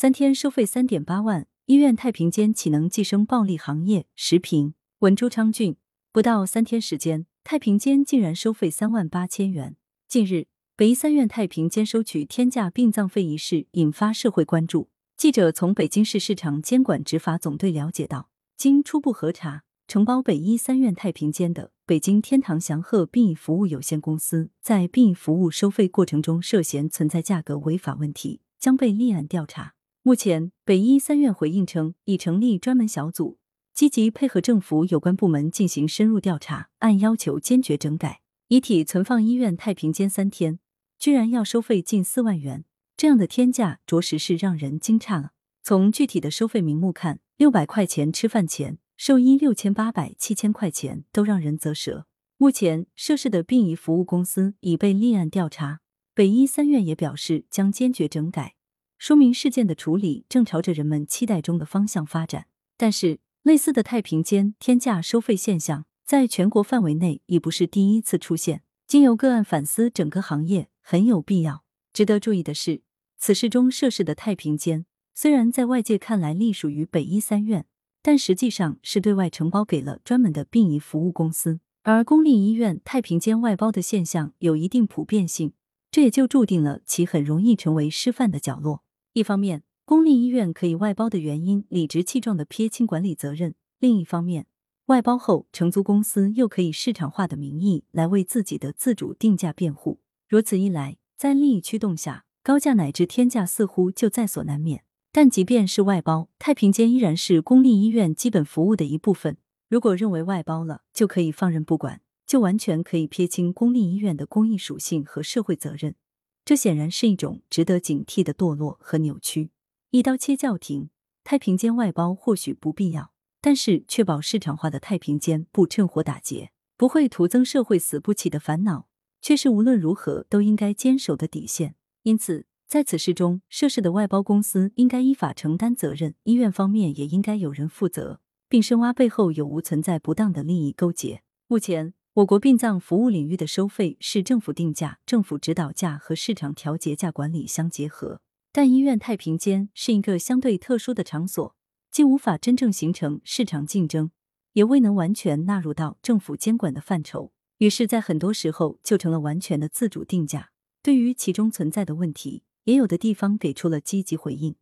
三天收费三点八万，医院太平间岂能寄生暴利行业？时评：文朱昌俊。不到三天时间，太平间竟然收费三万八千元。近日，北医三院太平间收取天价殡葬费一事引发社会关注。记者从北京市市场监管执法总队了解到，经初步核查，承包北医三院太平间的北京天堂祥鹤殡仪服务有限公司在殡仪服务收费过程中涉嫌存在价格违法问题，将被立案调查。目前，北医三院回应称，已成立专门小组，积极配合政府有关部门进行深入调查，按要求坚决整改。遗体存放医院太平间三天，居然要收费近四万元。这样的天价着实是让人惊诧了。从具体的收费名目看，六百块钱吃饭钱，寿衣六千八百、七千块钱都让人啧舌。目前涉事的殡仪服务公司已被立案调查，北医三院也表示将坚决整改，说明事件的处理正朝着人们期待中的方向发展。但是，类似的太平间天价收费现象在全国范围内已不是第一次出现，经由个案反思整个行业很有必要。值得注意的是。此事中涉事的太平间，虽然在外界看来隶属于北医三院，但实际上是对外承包给了专门的殡仪服务公司。而公立医院太平间外包的现象有一定普遍性，这也就注定了其很容易成为失范的角落。一方面，公立医院可以外包的原因理直气壮的撇清管理责任；另一方面，外包后承租公司又可以市场化的名义来为自己的自主定价辩护。如此一来，在利益驱动下。高价乃至天价似乎就在所难免，但即便是外包，太平间依然是公立医院基本服务的一部分。如果认为外包了就可以放任不管，就完全可以撇清公立医院的公益属性和社会责任，这显然是一种值得警惕的堕落和扭曲。一刀切叫停，太平间外包或许不必要，但是确保市场化的太平间不趁火打劫，不会徒增社会死不起的烦恼，却是无论如何都应该坚守的底线。因此，在此事中，涉事的外包公司应该依法承担责任，医院方面也应该有人负责，并深挖背后有无存在不当的利益勾结。目前，我国殡葬服务领域的收费是政府定价、政府指导价和市场调节价管理相结合，但医院太平间是一个相对特殊的场所，既无法真正形成市场竞争，也未能完全纳入到政府监管的范畴，于是，在很多时候就成了完全的自主定价。对于其中存在的问题，也有的地方给出了积极回应，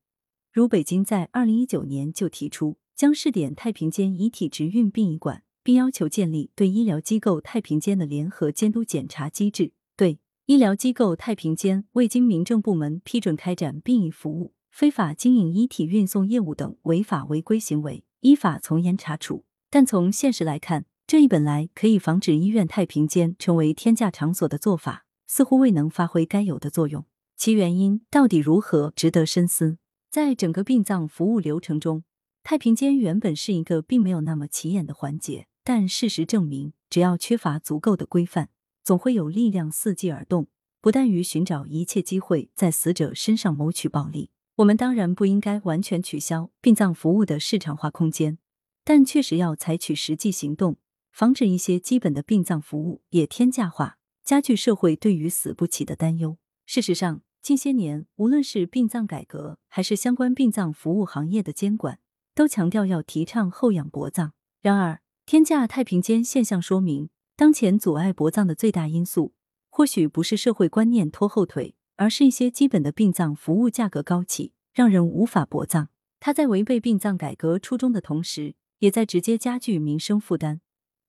如北京在二零一九年就提出将试点太平间遗体直运殡仪馆，并要求建立对医疗机构太平间的联合监督检查机制，对医疗机构太平间未经民政部门批准开展殡仪服务、非法经营遗体运送业务等违法违规行为，依法从严查处。但从现实来看，这一本来可以防止医院太平间成为天价场所的做法。似乎未能发挥该有的作用，其原因到底如何，值得深思。在整个殡葬服务流程中，太平间原本是一个并没有那么起眼的环节，但事实证明，只要缺乏足够的规范，总会有力量伺机而动，不但于寻找一切机会在死者身上谋取暴利。我们当然不应该完全取消殡葬服务的市场化空间，但确实要采取实际行动，防止一些基本的殡葬服务也天价化。加剧社会对于死不起的担忧。事实上，近些年无论是殡葬改革，还是相关殡葬服务行业的监管，都强调要提倡厚养薄葬。然而，天价太平间现象说明，当前阻碍薄葬的最大因素，或许不是社会观念拖后腿，而是一些基本的殡葬服务价格高企，让人无法薄葬。它在违背殡葬改革初衷的同时，也在直接加剧民生负担。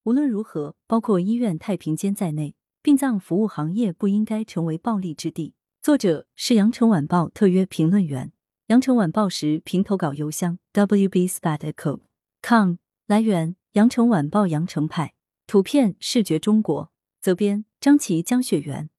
无论如何，包括医院太平间在内。殡葬服务行业不应该成为暴利之地。作者是羊城晚报特约评论员，羊城晚报时评投稿邮箱 wbspat.com。来源：羊城晚报羊城派。图片：视觉中国。责编：张琪、江雪源。